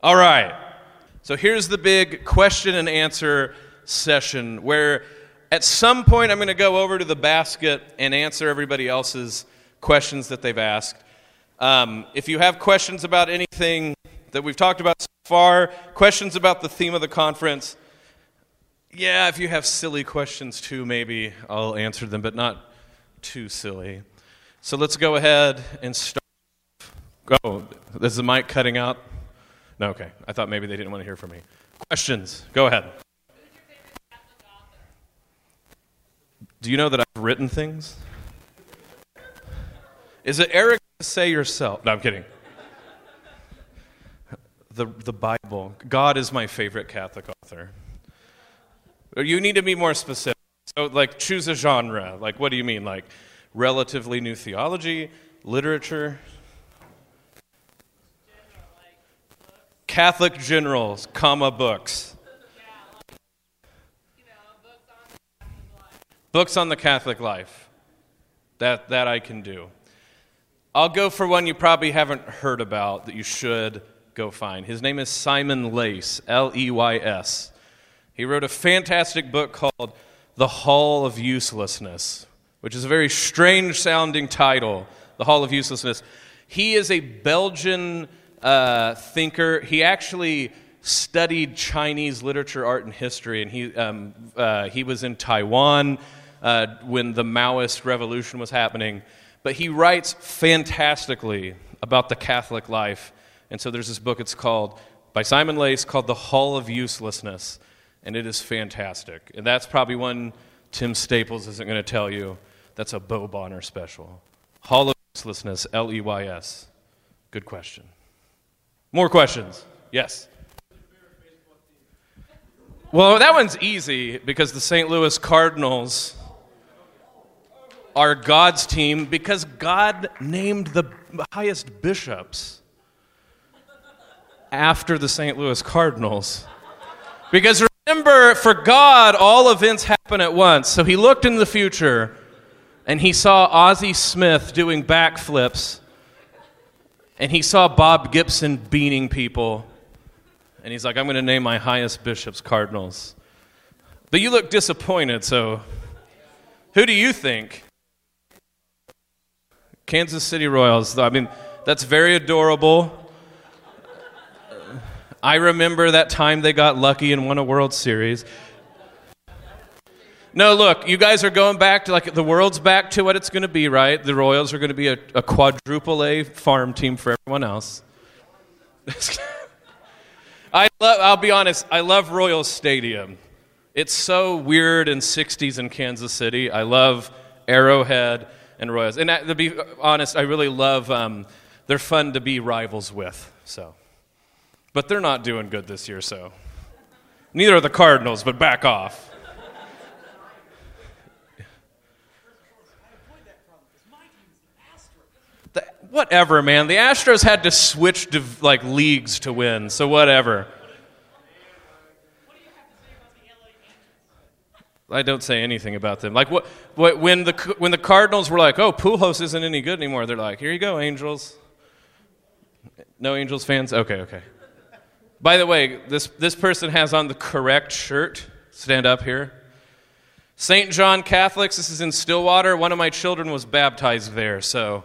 All right. So here's the big question and answer session where at some point I'm going to go over to the basket and answer everybody else's questions that they've asked. Um, if you have questions about anything that we've talked about so far, questions about the theme of the conference, yeah, if you have silly questions too, maybe I'll answer them, but not too silly. So let's go ahead and start. Oh, is the mic cutting out? No, okay. I thought maybe they didn't want to hear from me. Questions? Go ahead. Do you know that I've written things? Is it Eric to say yourself? No, I'm kidding. The, the Bible. God is my favorite Catholic author. You need to be more specific. So, like, choose a genre. Like, what do you mean? Like, relatively new theology, literature? Catholic generals, comma, books. Books on the Catholic life. That, that I can do. I'll go for one you probably haven't heard about that you should go find. His name is Simon Leys, L E Y S. He wrote a fantastic book called The Hall of Uselessness, which is a very strange sounding title, The Hall of Uselessness. He is a Belgian uh, thinker. He actually studied Chinese literature, art, and history, and he, um, uh, he was in Taiwan uh, when the Maoist revolution was happening. But he writes fantastically about the Catholic life. And so there's this book, it's called, by Simon Leys, called The Hall of Uselessness and it is fantastic. And that's probably one Tim Staples isn't going to tell you. That's a Bo Bonner special. Hall of Uselessness, L E Y S. Good question. More questions? Yes. Well, that one's easy because the St. Louis Cardinals are God's team because God named the highest bishops after the St. Louis Cardinals. Because Remember, for God, all events happen at once. So he looked in the future and he saw Ozzie Smith doing backflips and he saw Bob Gibson beating people. And he's like, I'm going to name my highest bishops cardinals. But you look disappointed, so who do you think? Kansas City Royals. Though I mean, that's very adorable. I remember that time they got lucky and won a World Series. No, look, you guys are going back to like the world's back to what it's going to be, right? The Royals are going to be a, a quadruple A farm team for everyone else. I love, I'll be honest, I love Royals Stadium. It's so weird and 60s in Kansas City. I love Arrowhead and Royals. And to be honest, I really love, um, they're fun to be rivals with, so. But they're not doing good this year, so. Neither are the Cardinals, but back off. The, whatever, man. The Astros had to switch like leagues to win, so whatever. I don't say anything about them. Like what, what, when the when the Cardinals were like, "Oh, Pujols isn't any good anymore," they're like, "Here you go, Angels." No Angels fans? Okay, okay. By the way, this, this person has on the correct shirt. Stand up here. St. John Catholics, this is in Stillwater. One of my children was baptized there, so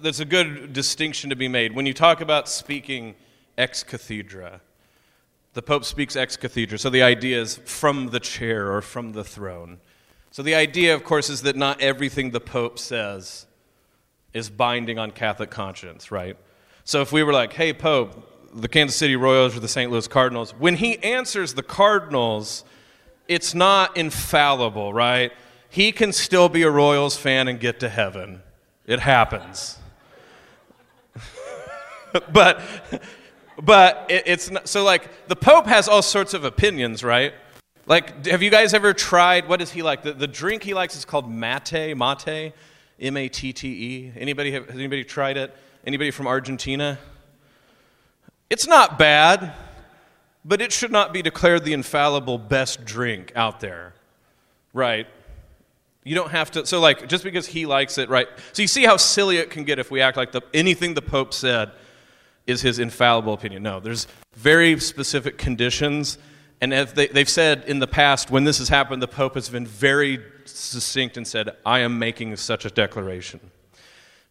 there's a good distinction to be made. When you talk about speaking ex cathedra, the Pope speaks ex cathedra. So the idea is from the chair or from the throne. So the idea, of course, is that not everything the Pope says is binding on Catholic conscience, right? So if we were like, hey, Pope, the Kansas City Royals or the St. Louis Cardinals, when he answers the Cardinals, it's not infallible, right? He can still be a Royals fan and get to heaven. It happens. but but it, it's not, so like the Pope has all sorts of opinions, right? Like, have you guys ever tried? What is he like? The, the drink he likes is called mate, mate, M A T T E. Anybody have, has anybody tried it? Anybody from Argentina? It's not bad, but it should not be declared the infallible best drink out there, right? You don't have to. So, like, just because he likes it, right? So, you see how silly it can get if we act like the, anything the Pope said is his infallible opinion. No, there's very specific conditions. And as they, they've said in the past, when this has happened, the Pope has been very succinct and said, I am making such a declaration.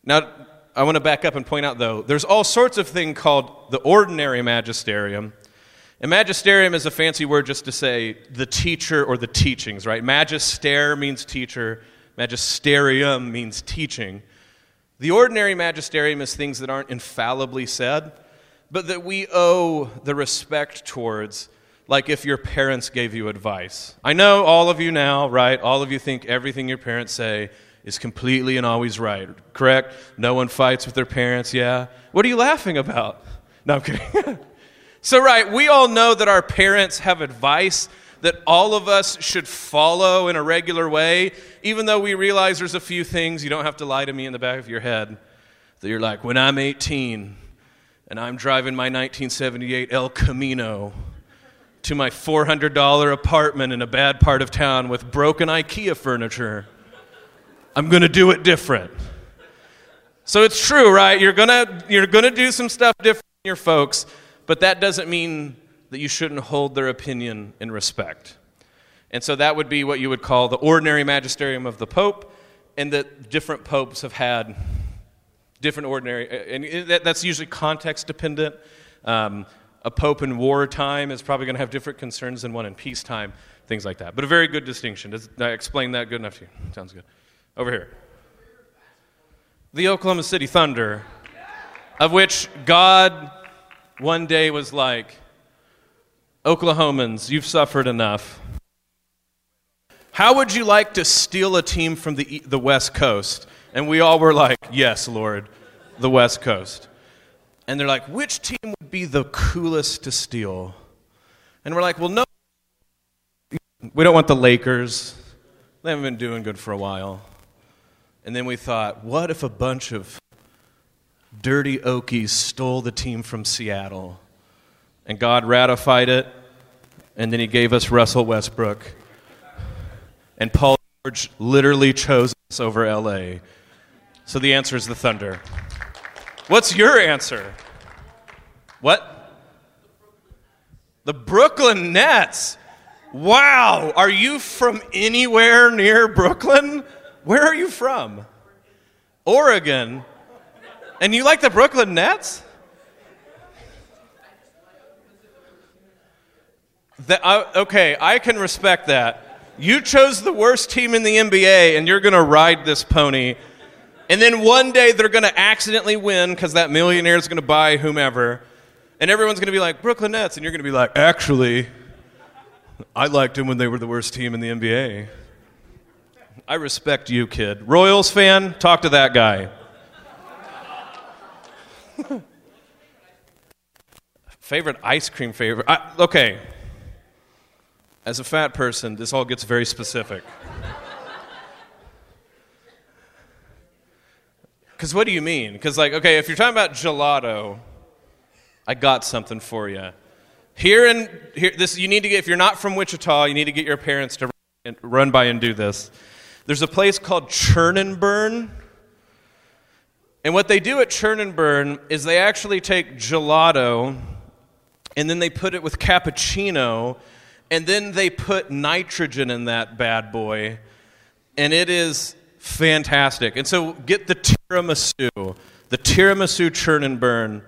Now, I want to back up and point out, though, there's all sorts of thing called the ordinary magisterium. And magisterium is a fancy word just to say the teacher or the teachings, right? Magister means teacher, magisterium means teaching. The ordinary magisterium is things that aren't infallibly said, but that we owe the respect towards, like if your parents gave you advice. I know all of you now, right? All of you think everything your parents say is completely and always right, correct? No one fights with their parents, yeah? What are you laughing about? No, I'm kidding. so, right, we all know that our parents have advice that all of us should follow in a regular way, even though we realize there's a few things you don't have to lie to me in the back of your head that you're like, when I'm 18 and I'm driving my 1978 El Camino to my $400 apartment in a bad part of town with broken IKEA furniture I'm going to do it different. So it's true, right? You're going to you're going to do some stuff different your folks, but that doesn't mean that you shouldn't hold their opinion in respect. And so that would be what you would call the ordinary magisterium of the pope, and that different popes have had different ordinary, and that's usually context dependent. Um, a pope in wartime is probably going to have different concerns than one in peacetime, things like that. But a very good distinction. Does I explain that good enough to you? Sounds good. Over here. The Oklahoma City Thunder, of which God one day was like, Oklahomans, you've suffered enough. How would you like to steal a team from the, the West Coast? And we all were like, Yes, Lord, the West Coast. And they're like, Which team would be the coolest to steal? And we're like, Well, no. We don't want the Lakers. They haven't been doing good for a while. And then we thought, what if a bunch of dirty Okies stole the team from Seattle? And God ratified it, and then He gave us Russell Westbrook. And Paul George literally chose us over LA. So the answer is the Thunder. What's your answer? What? The Brooklyn Nets. Wow, are you from anywhere near Brooklyn? Where are you from? Oregon. And you like the Brooklyn Nets? Okay, I can respect that. You chose the worst team in the NBA, and you're going to ride this pony. And then one day they're going to accidentally win because that millionaire is going to buy whomever. And everyone's going to be like, Brooklyn Nets. And you're going to be like, actually, I liked them when they were the worst team in the NBA. I respect you, kid. Royals fan, talk to that guy. favorite ice cream favorite? I, okay. As a fat person, this all gets very specific. Because what do you mean? Because, like, okay, if you're talking about gelato, I got something for you. Here and here, this you need to get. If you're not from Wichita, you need to get your parents to run by and do this. There's a place called Churn and Burn. And what they do at Churn and Burn is they actually take gelato and then they put it with cappuccino and then they put nitrogen in that bad boy. And it is fantastic. And so get the tiramisu, the tiramisu churn and burn,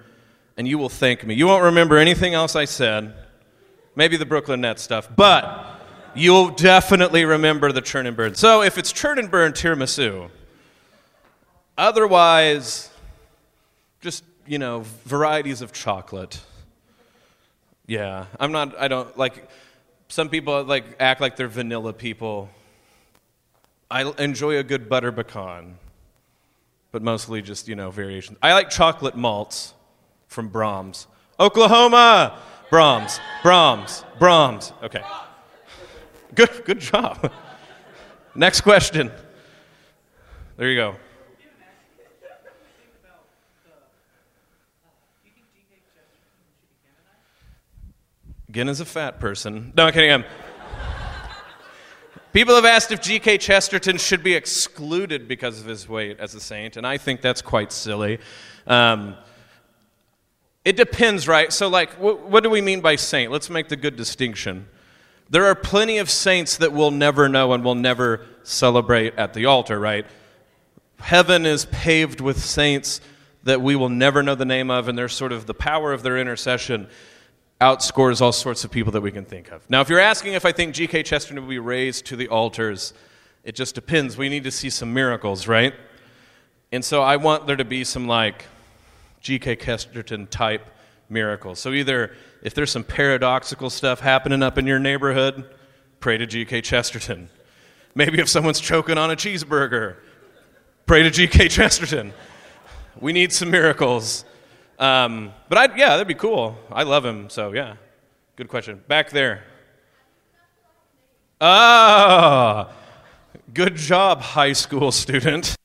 and you will thank me. You won't remember anything else I said, maybe the Brooklyn Nets stuff, but you'll definitely remember the churn and burn. So if it's churn and burn tiramisu, otherwise, just, you know, varieties of chocolate. Yeah, I'm not, I don't, like, some people, like, act like they're vanilla people. I enjoy a good butter pecan, but mostly just, you know, variations. I like chocolate malts from Braum's. Oklahoma. Braum's, Braum's, Braum's. Okay. Good, good job. Next question. There you go. Again, as a fat person. No, I'm kidding. I'm, People have asked if G.K. Chesterton should be excluded because of his weight as a saint, and I think that's quite silly. Um, it depends, right? So, like, wh- what do we mean by saint? Let's make the good distinction. There are plenty of saints that we'll never know and we'll never celebrate at the altar, right? Heaven is paved with saints that we will never know the name of, and there's sort of the power of their intercession outscores all sorts of people that we can think of. Now, if you're asking if I think G.K. Chesterton will be raised to the altars, it just depends. We need to see some miracles, right? And so I want there to be some like G.K. Chesterton type miracles. So either if there's some paradoxical stuff happening up in your neighborhood, pray to G.K. Chesterton. Maybe if someone's choking on a cheeseburger, pray to G.K. Chesterton. We need some miracles. Um, but I, yeah, that'd be cool. I love him, so yeah. Good question. Back there. Ah, good job, high school student.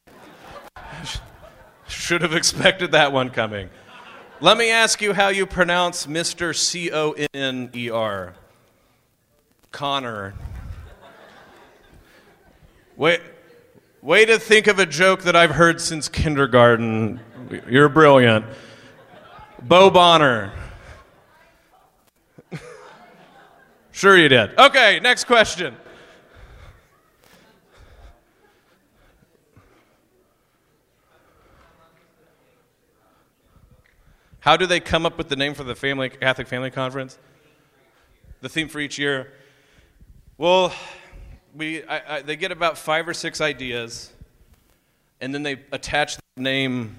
Should have expected that one coming. Let me ask you how you pronounce Mr. C O N E R. Connor. Wait, way to think of a joke that I've heard since kindergarten. You're brilliant. Bo Bonner. sure you did. Okay, next question. How do they come up with the name for the family Catholic Family Conference? The theme for each year. Well, we I, I, they get about five or six ideas, and then they attach the name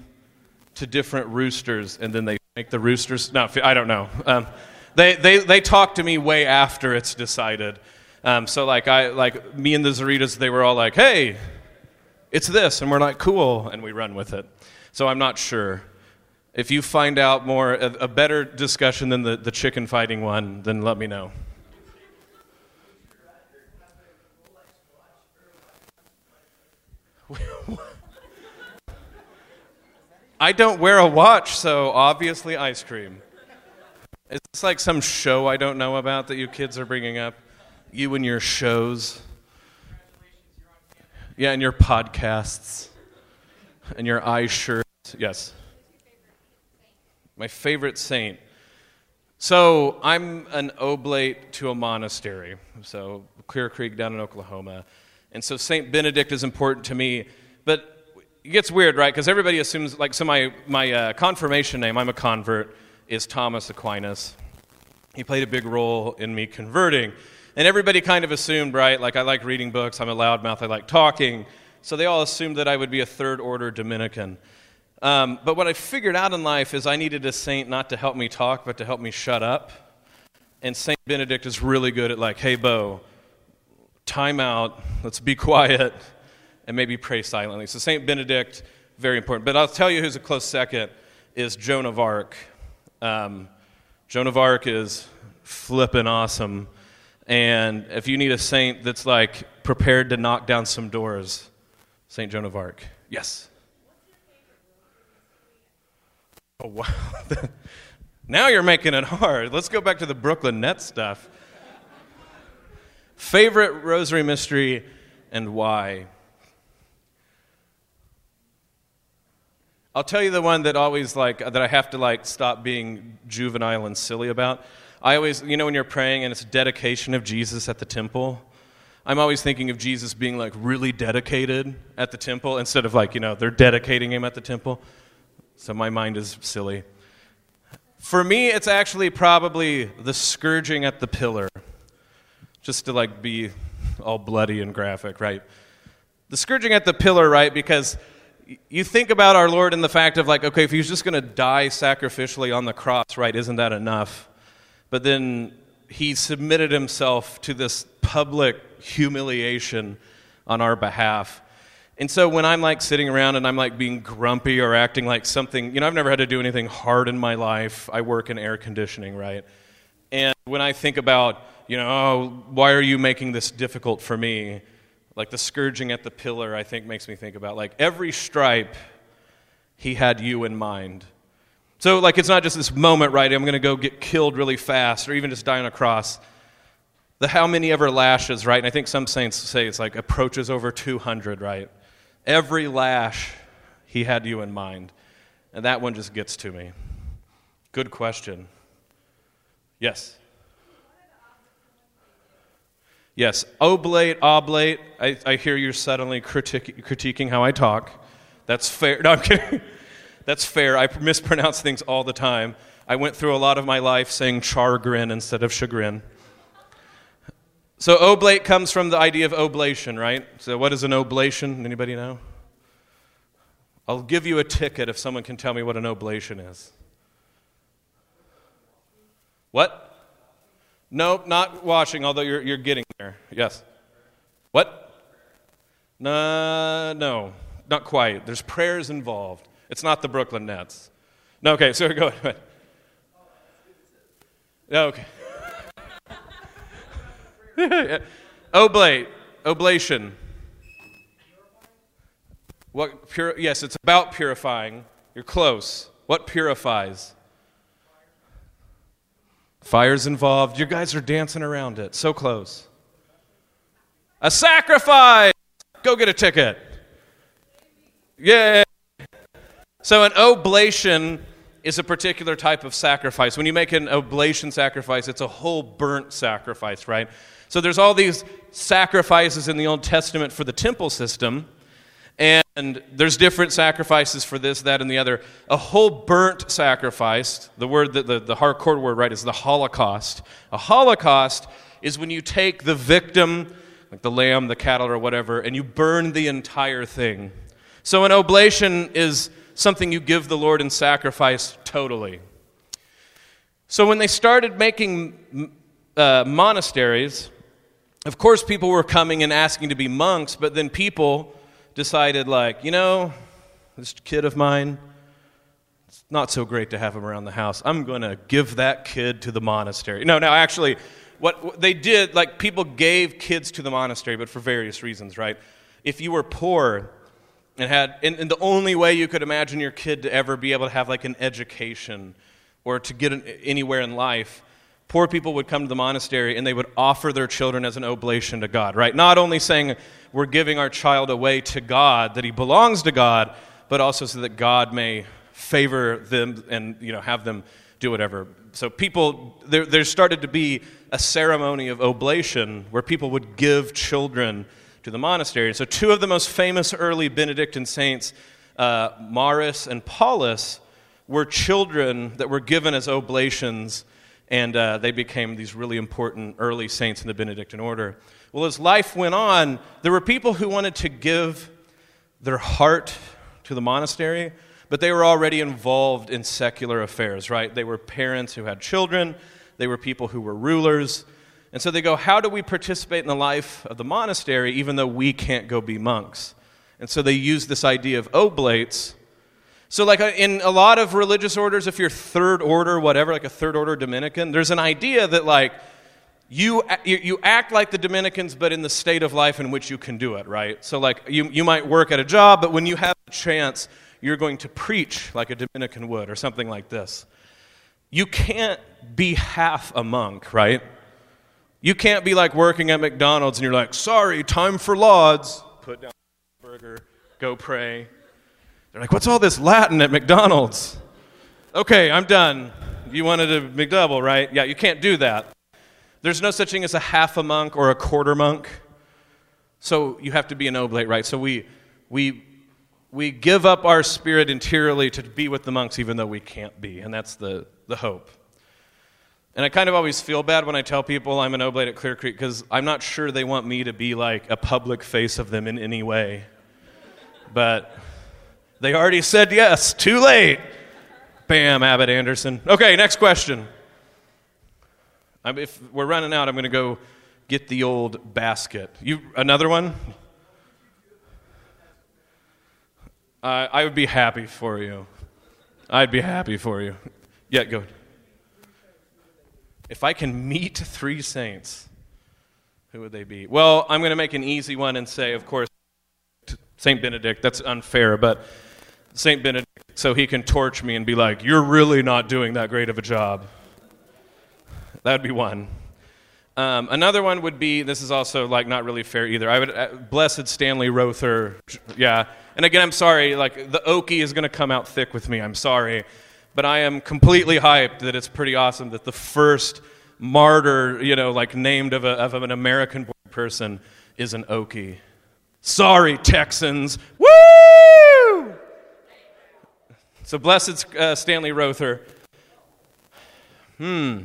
to different roosters, and then they make the roosters. No, I don't know. Um, they, they, they talk to me way after it's decided. Um, so like I like me and the Zaritas, they were all like, "Hey, it's this," and we're like, "Cool," and we run with it. So I'm not sure. If you find out more, a, a better discussion than the, the chicken fighting one, then let me know. I don't wear a watch, so obviously ice cream. Is this like some show I don't know about that you kids are bringing up? You and your shows. Yeah, and your podcasts. And your eye shirts. Yes. My favorite saint. So I'm an oblate to a monastery. So Clear Creek down in Oklahoma. And so St. Benedict is important to me. But it gets weird, right? Because everybody assumes, like, so my, my uh, confirmation name, I'm a convert, is Thomas Aquinas. He played a big role in me converting. And everybody kind of assumed, right? Like, I like reading books, I'm a loudmouth, I like talking. So they all assumed that I would be a third order Dominican. Um, but what I figured out in life is I needed a saint not to help me talk, but to help me shut up. And Saint Benedict is really good at, like, hey, Bo, time out, let's be quiet and maybe pray silently. So, St. Benedict, very important. But I'll tell you who's a close second is Joan of Arc. Um, Joan of Arc is flippin' awesome. And if you need a saint that's like prepared to knock down some doors, St. Joan of Arc. Yes. Oh, wow. now you're making it hard. Let's go back to the Brooklyn Nets stuff. Favorite rosary mystery and why? I'll tell you the one that always like that I have to like stop being juvenile and silly about. I always, you know, when you're praying and it's dedication of Jesus at the temple, I'm always thinking of Jesus being like really dedicated at the temple instead of like, you know, they're dedicating him at the temple. So my mind is silly. For me, it's actually probably the scourging at the pillar, just to like be all bloody and graphic, right? The scourging at the pillar, right? Because you think about our Lord in the fact of like, okay, if he's just going to die sacrificially on the cross, right, isn't that enough? But then he submitted himself to this public humiliation on our behalf. And so when I'm like sitting around and I'm like being grumpy or acting like something, you know, I've never had to do anything hard in my life. I work in air conditioning, right? And when I think about, you know, oh, why are you making this difficult for me? Like the scourging at the pillar, I think makes me think about like every stripe, he had you in mind. So, like, it's not just this moment, right? I'm going to go get killed really fast or even just die on a cross. The how many ever lashes, right? And I think some saints say it's like approaches over 200, right? Every lash, he had you in mind. And that one just gets to me. Good question. Yes. Yes, oh, oblate, oblate. Ah, I, I hear you're suddenly critique, critiquing how I talk. That's fair. No, I'm kidding. That's fair. I mispronounce things all the time. I went through a lot of my life saying chargrin instead of chagrin. So oh, oblate comes from the idea of oblation, right? So what is an oblation? Anybody know? I'll give you a ticket if someone can tell me what an oblation is. What? Nope, not washing, although you're, you're getting there. Yes. What? No, no, not quite. There's prayers involved. It's not the Brooklyn Nets. No, okay, so go ahead. Okay. Oblate, oblation. What pure, yes, it's about purifying. You're close. What purifies? Fire's involved. You guys are dancing around it. So close. A sacrifice. Go get a ticket. Yeah. So, an oblation is a particular type of sacrifice. When you make an oblation sacrifice, it's a whole burnt sacrifice, right? So, there's all these sacrifices in the Old Testament for the temple system, and there's different sacrifices for this, that, and the other. A whole burnt sacrifice, the word that the, the hardcore word, right, is the Holocaust. A Holocaust is when you take the victim, like the lamb, the cattle, or whatever, and you burn the entire thing. So, an oblation is something you give the Lord in sacrifice totally. So when they started making uh, monasteries, of course, people were coming and asking to be monks, but then people decided, like, you know, this kid of mine, it's not so great to have him around the house. I'm going to give that kid to the monastery. No, no, actually, what, they did, like, people gave kids to the monastery, but for various reasons, right? If you were poor, and had and, and, the only way you could imagine your kid to ever be able to have like an education or to get an, anywhere in life poor people would come to the monastery and they would offer their children as an oblation to god right not only saying we're giving our child away to god that he belongs to god but also so that god may favor them and you know have them do whatever so people there, there started to be a ceremony of oblation where people would give children to the monastery. So, two of the most famous early Benedictine saints, uh, and Paulus, were children that were given as oblations, and uh, they became these really important early saints in the Benedictine order. Well, as life went on, there were people who wanted to give their heart to the monastery, but they were already involved in secular affairs, right? They were parents who had children, they were people who were rulers. And so they go, How do we participate in the life of the monastery even though we can't go be monks? And so they use this idea of oblates. So, like uh, in a lot of religious orders, if you're third order, whatever, like a third order Dominican, there's an idea that, like, you, you act like the Dominicans, but in the state of life in which you can do it, right? So, like, you, you might work at a job, but when you have a chance, you're going to preach like a Dominican would, or something like this. You can't be half a monk, right? You can't be like working at McDonald's and you're like, sorry, time for lauds. Put down the burger, go pray. They're like, what's all this Latin at McDonald's? Okay, I'm done. You wanted a McDouble, right? Yeah, you can't do that. There's no such thing as a half a monk or a quarter monk. So you have to be an oblate, right? So we, we, we give up our spirit interiorly to be with the monks even though we can't be. And that's the, the hope. And I kind of always feel bad when I tell people I'm an oblate at Clear Creek because I'm not sure they want me to be like a public face of them in any way. But they already said yes. Too late. Bam, Abbot Anderson. Okay, next question. I'm, if we're running out, I'm going to go get the old basket. You another one? Uh, I would be happy for you. I'd be happy for you. Yeah, go. If I can meet three saints, who would they be? Well, I'm going to make an easy one and say, of course, St. Benedict. That's unfair, but St. Benedict, so he can torch me and be like, You're really not doing that great of a job. That would be one. Um, another one would be this is also like not really fair either. I would uh, blessed Stanley Rother, yeah. And again, I'm sorry, like the Okie is going to come out thick with me. I'm sorry, but I am completely hyped that it's pretty awesome that the first martyr, you know, like named of, a, of an American person is an Okie. Sorry, Texans. Woo! So blessed uh, Stanley Rother. Hmm.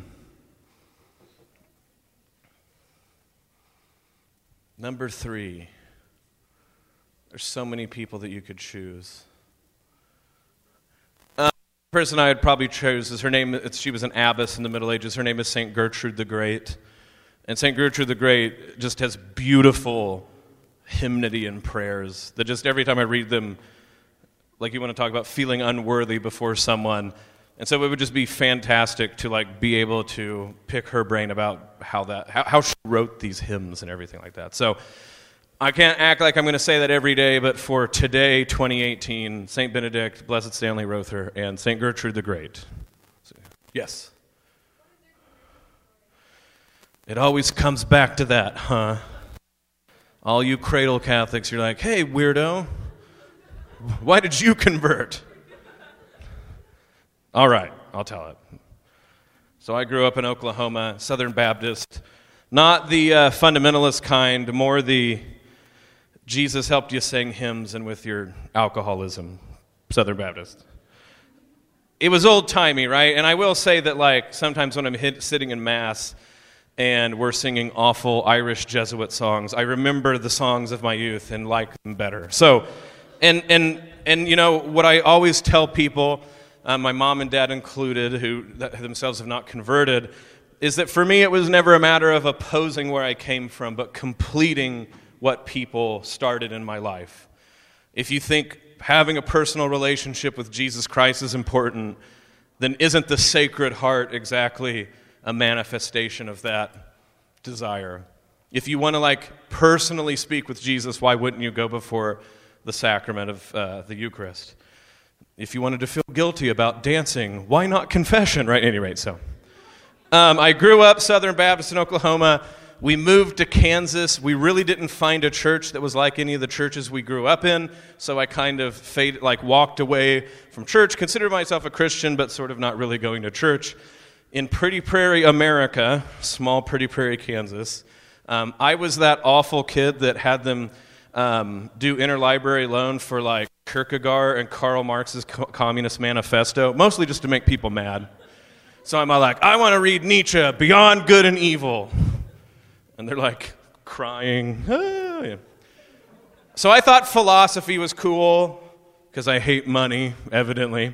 Number three. There's so many people that you could choose. Uh, the person I would probably choose is her name. she was an abbess in the Middle Ages. Her name is Saint Gertrude the Great, and Saint Gertrude the Great just has beautiful hymnody and prayers that just every time I read them, like you want to talk about feeling unworthy before someone. And so it would just be fantastic to like be able to pick her brain about how that how, how she wrote these hymns and everything like that. So I can't act like I'm going to say that every day, but for today, 2018, St. Benedict, Blessed Stanley Rother, and St. Gertrude the Great. Yes. It always comes back to that, huh? All you cradle Catholics, you're like, hey, weirdo, why did you convert? All right, I'll tell it. So I grew up in Oklahoma, Southern Baptist. Not the uh, fundamentalist kind, more the Jesus helped you sing hymns and with your alcoholism, Southern Baptist. It was old timey, right? And I will say that, like, sometimes when I'm hit, sitting in Mass, and we're singing awful Irish Jesuit songs. I remember the songs of my youth and like them better. So, and, and, and you know, what I always tell people, uh, my mom and dad included, who themselves have not converted, is that for me it was never a matter of opposing where I came from, but completing what people started in my life. If you think having a personal relationship with Jesus Christ is important, then isn't the Sacred Heart exactly a manifestation of that desire. If you want to like personally speak with Jesus, why wouldn't you go before the sacrament of uh, the Eucharist? If you wanted to feel guilty about dancing, why not confession, right? At any rate, so. Um, I grew up Southern Baptist in Oklahoma. We moved to Kansas. We really didn't find a church that was like any of the churches we grew up in, so I kind of like walked away from church. Considered myself a Christian, but sort of not really going to church in Pretty Prairie, America, small Pretty Prairie, Kansas, um, I was that awful kid that had them um, do interlibrary loan for like Kierkegaard and Karl Marx's Co- Communist Manifesto, mostly just to make people mad. So I'm like, I want to read Nietzsche, Beyond Good and Evil. And they're like crying. Ah, yeah. So I thought philosophy was cool because I hate money, evidently.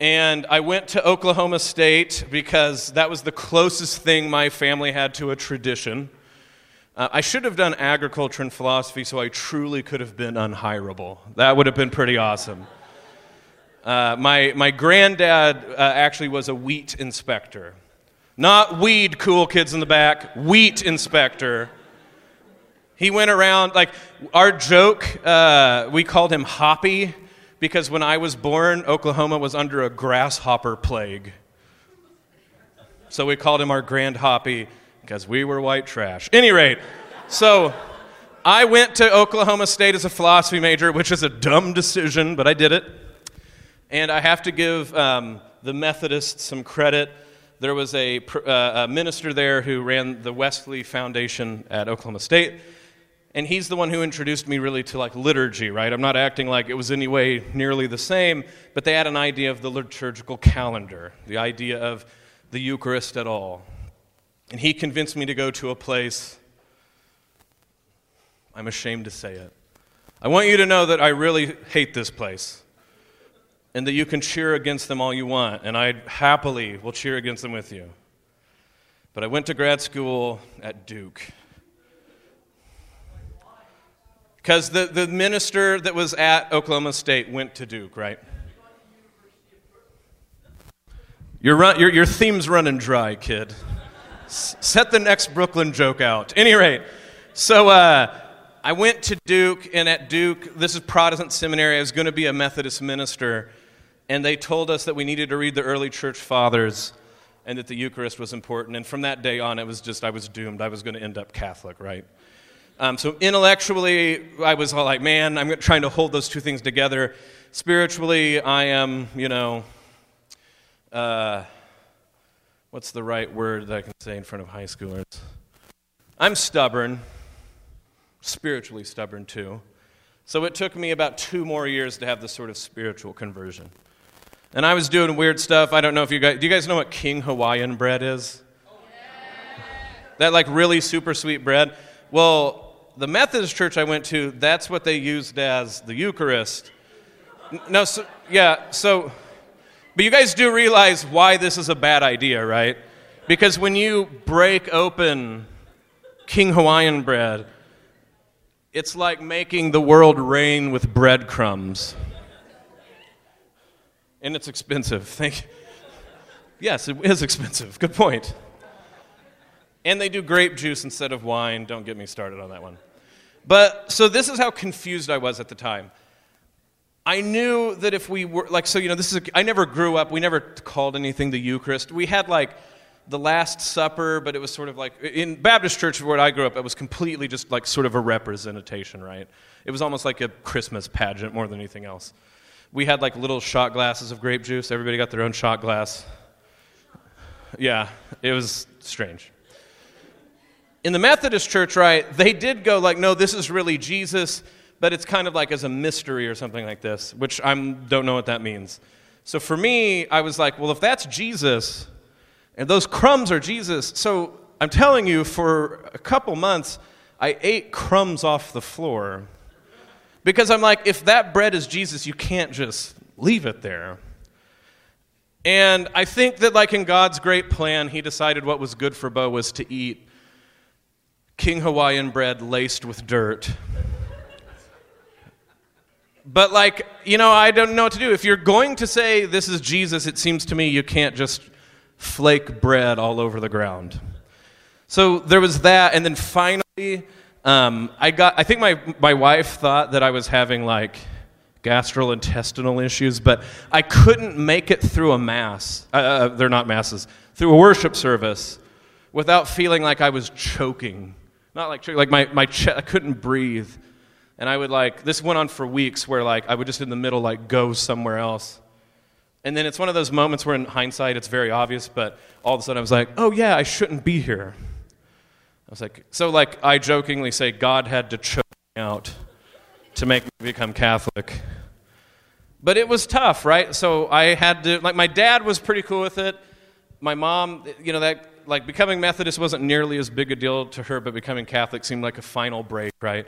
And I went to Oklahoma State because that was the closest thing my family had to a tradition. Uh, I should have done agriculture and philosophy so I truly could have been unhireable. That would have been pretty awesome. Uh, my, my granddad uh, actually was a wheat inspector. Not weed, cool kids in the back, wheat inspector. He went around, like, our joke, uh, we called him Hoppy because when I was born, Oklahoma was under a grasshopper plague. So we called him our Grand Hoppy because we were white trash. Any rate, so I went to Oklahoma State as a philosophy major, which is a dumb decision, but I did it. And I have to give um, the Methodists some credit. There was a, uh, a minister there who ran the Wesley Foundation at Oklahoma State and he's the one who introduced me really to like liturgy right i'm not acting like it was any way nearly the same but they had an idea of the liturgical calendar the idea of the eucharist at all and he convinced me to go to a place i'm ashamed to say it i want you to know that i really hate this place and that you can cheer against them all you want and i happily will cheer against them with you but i went to grad school at duke Because the, the minister that was at Oklahoma State went to Duke, right? Your, run, your, your theme's running dry, kid. Set the next Brooklyn joke out. Any rate, so uh, I went to Duke, and at Duke, this is Protestant seminary. I was going to be a Methodist minister, and they told us that we needed to read the early church fathers and that the Eucharist was important. And from that day on, it was just, I was doomed. I was going to end up Catholic, right? Um, so intellectually, I was all like, man, I'm trying to hold those two things together. Spiritually, I am, you know, uh, what's the right word that I can say in front of high schoolers? I'm stubborn, spiritually stubborn too. So it took me about two more years to have this sort of spiritual conversion. And I was doing weird stuff. I don't know if you guys do you guys know what King Hawaiian bread is? That like really super sweet bread. Well, the Methodist church I went to, that's what they used as the Eucharist. No, so, yeah, so but you guys do realize why this is a bad idea, right? Because when you break open King Hawaiian bread, it's like making the world rain with breadcrumbs and it's expensive. Thank you. Yes, it is expensive. Good point. And they do grape juice instead of wine. Don't get me started on that one. But so this is how confused I was at the time. I knew that if we were like so you know this is a, I never grew up we never called anything the Eucharist. We had like the last supper but it was sort of like in Baptist church where I grew up it was completely just like sort of a representation, right? It was almost like a Christmas pageant more than anything else we had like little shot glasses of grape juice. Everybody got their own shot glass. Yeah, it was strange. In the Methodist church, right, they did go like, no, this is really Jesus, but it's kind of like as a mystery or something like this, which I don't know what that means. So for me, I was like, well, if that's Jesus, and those crumbs are Jesus, so I'm telling you, for a couple months, I ate crumbs off the floor because I'm like, if that bread is Jesus, you can't just leave it there. And I think that, like in God's great plan, He decided what was good for Bo was to eat King Hawaiian bread laced with dirt. But, like, you know, I don't know what to do. If you're going to say this is Jesus, it seems to me you can't just flake bread all over the ground. So there was that. And then finally, um, I got. I think my my wife thought that I was having like gastrointestinal issues, but I couldn't make it through a mass. Uh, uh, they're not masses. Through a worship service, without feeling like I was choking. Not like choking. like my my chest. I couldn't breathe, and I would like this went on for weeks where like I would just in the middle like go somewhere else. And then it's one of those moments where, in hindsight, it's very obvious, but all of a sudden I was like, oh, yeah, I shouldn't be here. I was like, so like I jokingly say, God had to choke me out to make me become Catholic. But it was tough, right? So I had to, like, my dad was pretty cool with it. My mom, you know, that, like, becoming Methodist wasn't nearly as big a deal to her, but becoming Catholic seemed like a final break, right?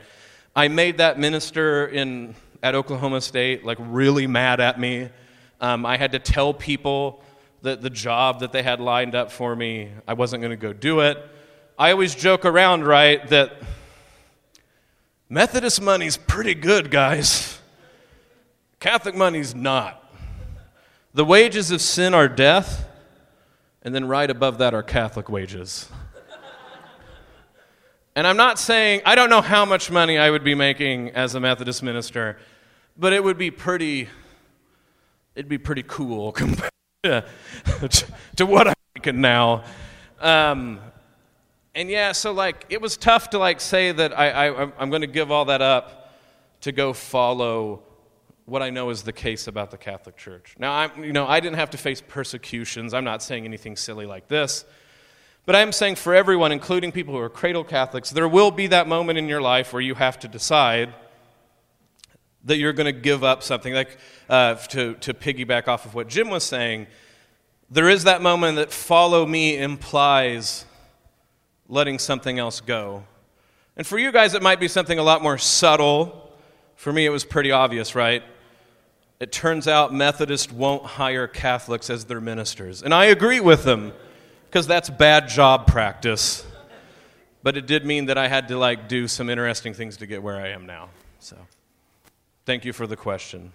I made that minister in, at Oklahoma State, like, really mad at me. Um, I had to tell people that the job that they had lined up for me, I wasn't going to go do it. I always joke around, right, that Methodist money's pretty good, guys. Catholic money's not. The wages of sin are death, and then right above that are Catholic wages. And I'm not saying, I don't know how much money I would be making as a Methodist minister, but it would be pretty, it'd be pretty cool compared to, to what I'm making now. Um, and yeah, so like it was tough to like say that I, I I'm going to give all that up to go follow what I know is the case about the Catholic Church. Now, I'm, you know, I didn't have to face persecutions. I'm not saying anything silly like this. But I'm saying for everyone, including people who are cradle Catholics, there will be that moment in your life where you have to decide that you're going to give up something. Like uh, to, to piggyback off of what Jim was saying, there is that moment that follow me implies letting something else go. And for you guys, it might be something a lot more subtle. For me, it was pretty obvious, right? It turns out Methodists won't hire Catholics as their ministers. And I agree with them, because that's bad job practice. But it did mean that I had to like do some interesting things to get where I am now. So, thank you for the question.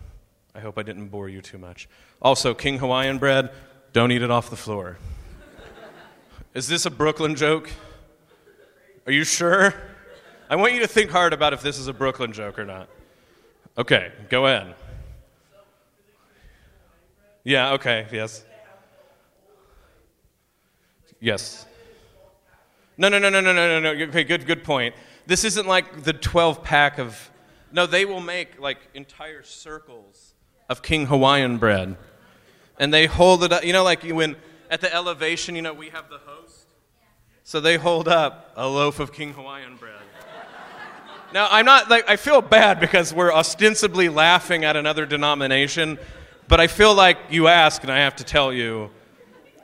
I hope I didn't bore you too much. Also, King Hawaiian bread, don't eat it off the floor. Is this a Brooklyn joke? Are you sure? I want you to think hard about if this is a Brooklyn joke or not. Okay, go ahead. Yeah, okay, yes. Yes. No, no, no, no, no, no, no, no. Okay, good, good point. This isn't like the 12 pack of. No, they will make like entire circles of King Hawaiian bread. And they hold it up. You know, like when at the elevation, you know, we have the host. So they hold up a loaf of King Hawaiian bread. Now, I'm not like, I feel bad because we're ostensibly laughing at another denomination, but I feel like you ask and I have to tell you.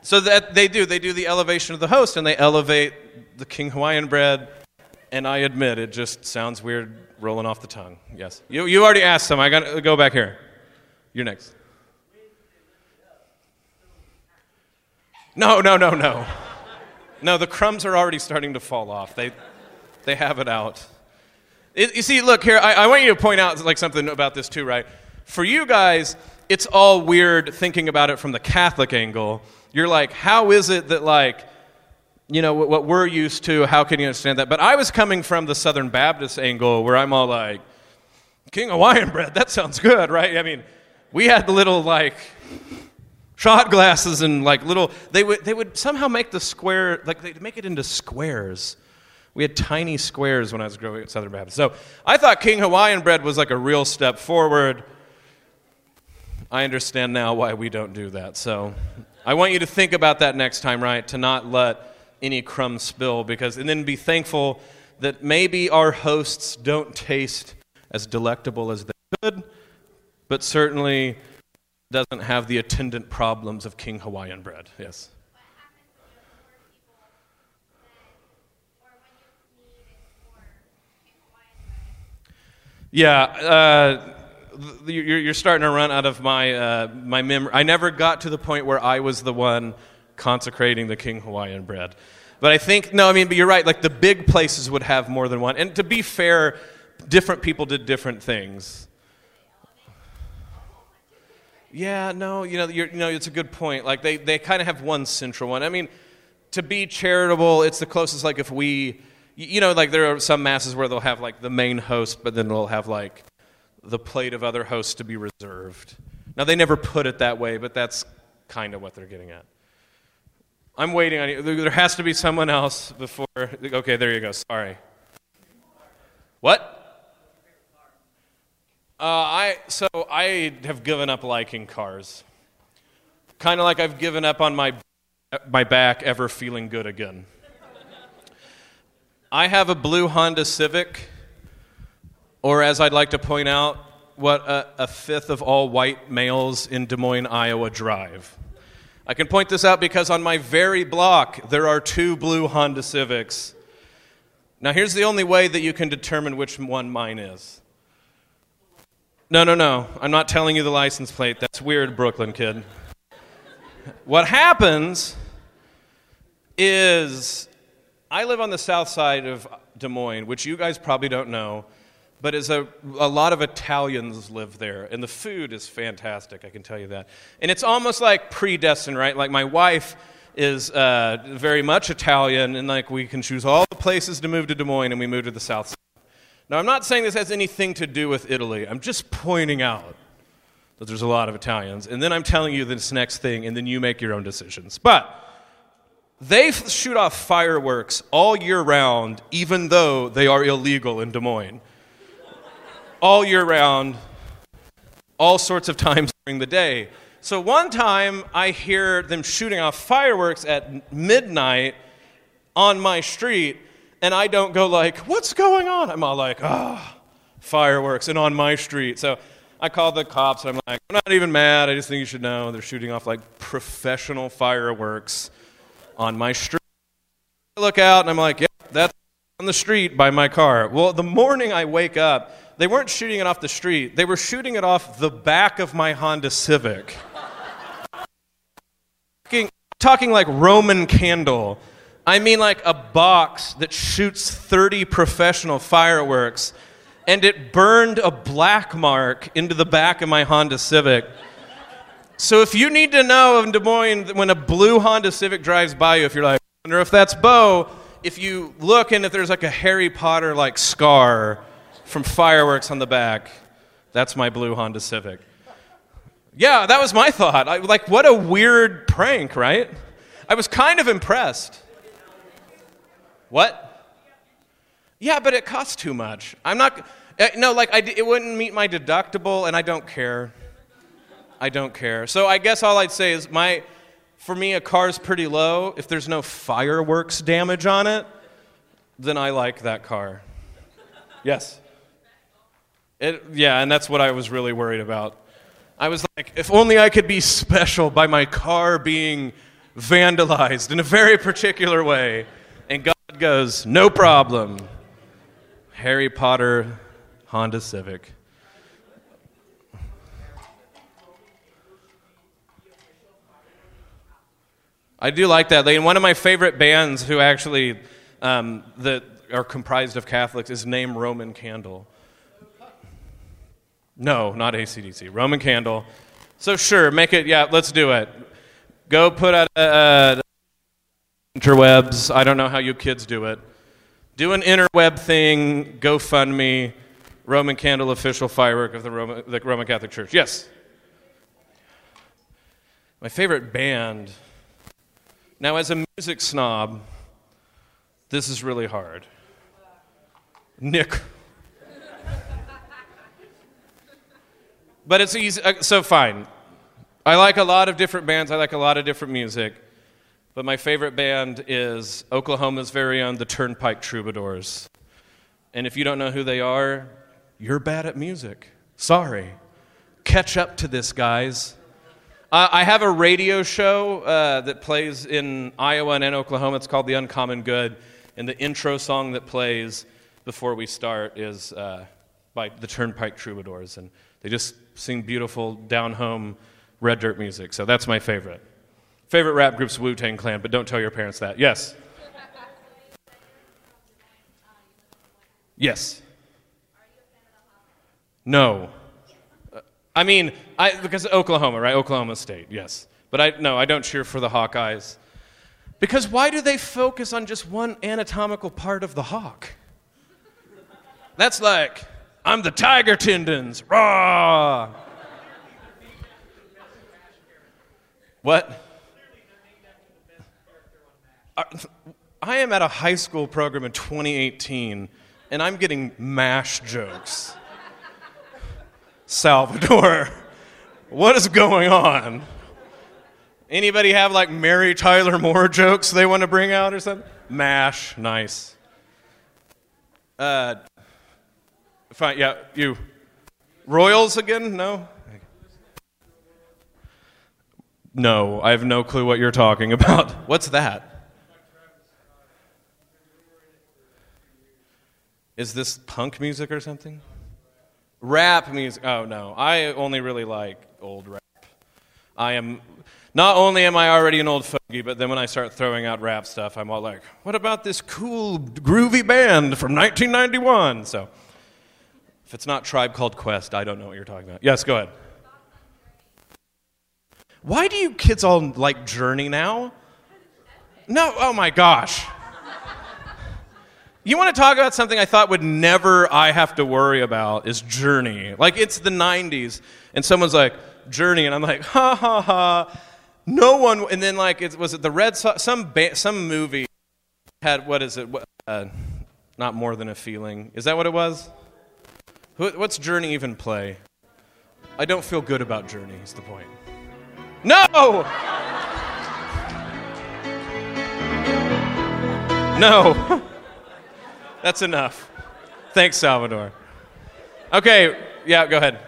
So that they do, they do the elevation of the host and they elevate the King Hawaiian bread, and I admit it just sounds weird rolling off the tongue. Yes. You, you already asked some. I got to uh, go back here. You're next. No, no, no, no. No, the crumbs are already starting to fall off. They, they have it out. It, you see, look here, I, I want you to point out like something about this too, right? For you guys, it's all weird thinking about it from the Catholic angle. You're like, how is it that like, you know, what, what we're used to, how can you understand that? But I was coming from the Southern Baptist angle where I'm all like, King Hawaiian bread, that sounds good, right? I mean, we had the little like shot glasses and like little they would they would somehow make the square like they'd make it into squares we had tiny squares when i was growing up at southern baptist so i thought king hawaiian bread was like a real step forward i understand now why we don't do that so i want you to think about that next time right to not let any crumbs spill because and then be thankful that maybe our hosts don't taste as delectable as they could but certainly doesn't have the attendant problems of King Hawaiian bread. Yes. Yeah, uh, you're, starting to run out of my, uh, my memory. I never got to the point where I was the one consecrating the King Hawaiian bread. But I think, no, I mean, but you're right. Like the big places would have more than one. And to be fair, different people did different things. Yeah, no, you know, you know, it's a good point. Like they, they kind of have one central one. I mean, to be charitable, it's the closest. Like if we, you know, like there are some masses where they'll have like the main host, but then they'll have like the plate of other hosts to be reserved. Now they never put it that way, but that's kind of what they're getting at. I'm waiting on you. There has to be someone else before. Okay, there you go. Sorry. What? Uh, I, so I have given up liking cars. Kind of like I've given up on my, my back ever feeling good again. I have a blue Honda Civic, or as I'd like to point out, what a, a fifth of all white males in Des Moines, Iowa drive. I can point this out because on my very block there are two blue Honda Civics. Now, here's the only way that you can determine which one mine is no, no, no. I'm not telling you the license plate. That's weird, Brooklyn kid. what happens is I live on the south side of Des Moines, which you guys probably don't know, but is a, a lot of Italians live there, and the food is fantastic, I can tell you that. And it's almost like predestined, right? Like my wife is uh, very much Italian, and like we can choose all the places to move to Des Moines, and we move to the south side. Now, I'm not saying this has anything to do with Italy. I'm just pointing out that there's a lot of Italians. And then I'm telling you this next thing, and then you make your own decisions. But they shoot off fireworks all year round, even though they are illegal in Des Moines. All year round, all sorts of times during the day. So one time I hear them shooting off fireworks at midnight on my street and I don't go like, what's going on? I'm all like, ah, oh, fireworks, and on my street. So I call the cops, and I'm like, I'm not even mad. I just think you should know they're shooting off like professional fireworks on my street. I look out, and I'm like, yeah, that's on the street by my car. Well, the morning I wake up, they weren't shooting it off the street, they were shooting it off the back of my Honda Civic. talking, talking like Roman candle. I mean, like a box that shoots 30 professional fireworks. and it burned a black mark into the back of my Honda Civic. So if you need to know in Des Moines when a blue Honda Civic drives by you, if you're like, I wonder if that's Bo, if you look and if there's like a Harry Potter like scar from fireworks on the back, that's my blue Honda Civic. Yeah, that was my thought. I, like, what a weird prank, right? I was kind of impressed. What? Yeah, but it costs too much. I'm not. Uh, no, like I, it wouldn't meet my deductible, and I don't care. I don't care. So I guess all I'd say is my, for me, a car's pretty low. If there's no fireworks damage on it, then I like that car. Yes. It, yeah, and that's what I was really worried about. I was like, if only I could be special by my car being vandalized in a very particular way. And God goes, no problem. Harry Potter Honda Civic. I do like that. And one of my favorite bands who actually um, that are comprised of Catholics is named Roman Candle. No, not ACDC. Roman Candle. So sure, make it. Yeah, let's do it. Go put out a, a interwebs. I don't know how you kids do it. Do an interweb thing. GoFundMe. Roman Candle official firework of the Roman, the Roman Catholic Church. Yes. My favorite band. Now, as a music snob, this is really hard. Nick. But it's easy. Uh, so, fine. I like a lot of different bands, I like a lot of different music. But my favorite band is Oklahoma's very own, the Turnpike Troubadours. And if you don't know who they are, you're bad at music. Sorry. Catch up to this, guys. Uh, I have a radio show uh, that plays in Iowa and in Oklahoma. It's called The Uncommon Good. And the intro song that plays before we start is uh, by the Turnpike Troubadours. And they just sing beautiful, down home, red dirt music. So that's my favorite. Favorite rap group's Wu Tang Clan, but don't tell your parents that. Yes. Yes. No. Uh, I mean, I, because Oklahoma, right? Oklahoma State, yes. But I no, I don't cheer for the Hawkeyes. Because why do they focus on just one anatomical part of the hawk? That's like, I'm the tiger tendons, raw. What? I am at a high school program in 2018, and I'm getting MASH jokes. Salvador, what is going on? Anybody have like Mary Tyler Moore jokes they want to bring out or something? MASH, nice. Uh, fine, yeah, you. Royals again? No? No, I have no clue what you're talking about. What's that? Is this punk music or something? Rap music. Oh, no. I only really like old rap. I am. Not only am I already an old fogey, but then when I start throwing out rap stuff, I'm all like, what about this cool, groovy band from 1991? So, if it's not Tribe Called Quest, I don't know what you're talking about. Yes, go ahead. Why do you kids all like Journey now? No, oh my gosh. You want to talk about something I thought would never I have to worry about is Journey. Like it's the 90s and someone's like Journey and I'm like ha ha ha. No one and then like it was it the Red some ba- some movie had what is it uh, not more than a feeling. Is that what it was? What's Journey even play? I don't feel good about Journey is the point. No! No. That's enough. Thanks, Salvador. Okay, yeah, go ahead.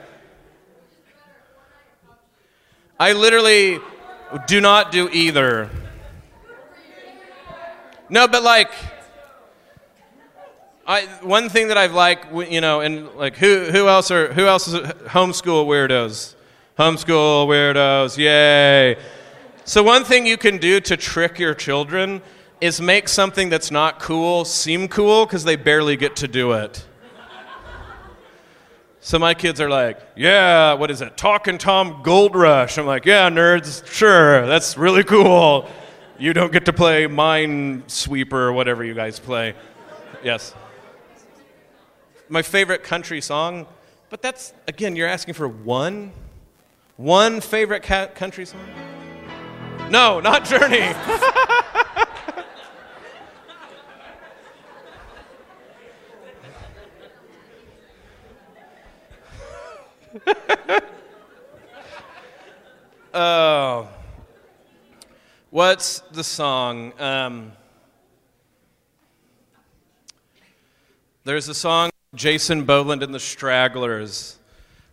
I literally do not do either. No, but like, I one thing that I've like, you know, and like who who else are who else is homeschool weirdos? Homeschool weirdos, yay! So one thing you can do to trick your children is make something that's not cool seem cool because they barely get to do it. So my kids are like, yeah, what is it? Talking Tom Gold Rush. I'm like, yeah, nerds, sure, that's really cool. You don't get to play Minesweeper or whatever you guys play. Yes. My favorite country song, but that's, again, you're asking for one? One favorite ca- country song? No, not Journey. oh. What's the song? Um, there's a song, Jason Boland and the Stragglers.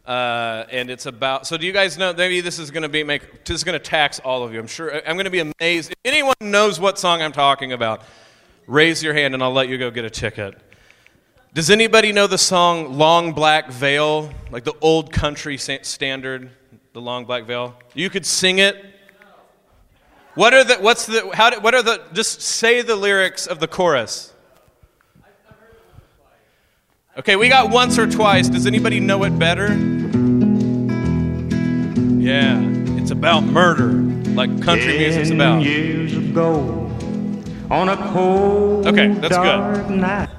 Uh, and it's about. So, do you guys know? Maybe this is going to be make. This is going to tax all of you. I'm sure. I'm going to be amazed. If anyone knows what song I'm talking about, raise your hand and I'll let you go get a ticket. Does anybody know the song Long Black Veil? Like the old country standard, the Long Black Veil? You could sing it. What are the, what's the, how, Do, what are the, just say the lyrics of the chorus. Okay, we got once or twice. Does anybody know it better? Yeah, it's about murder, like country music's about. Years ago, on a cold, okay, that's good. Night.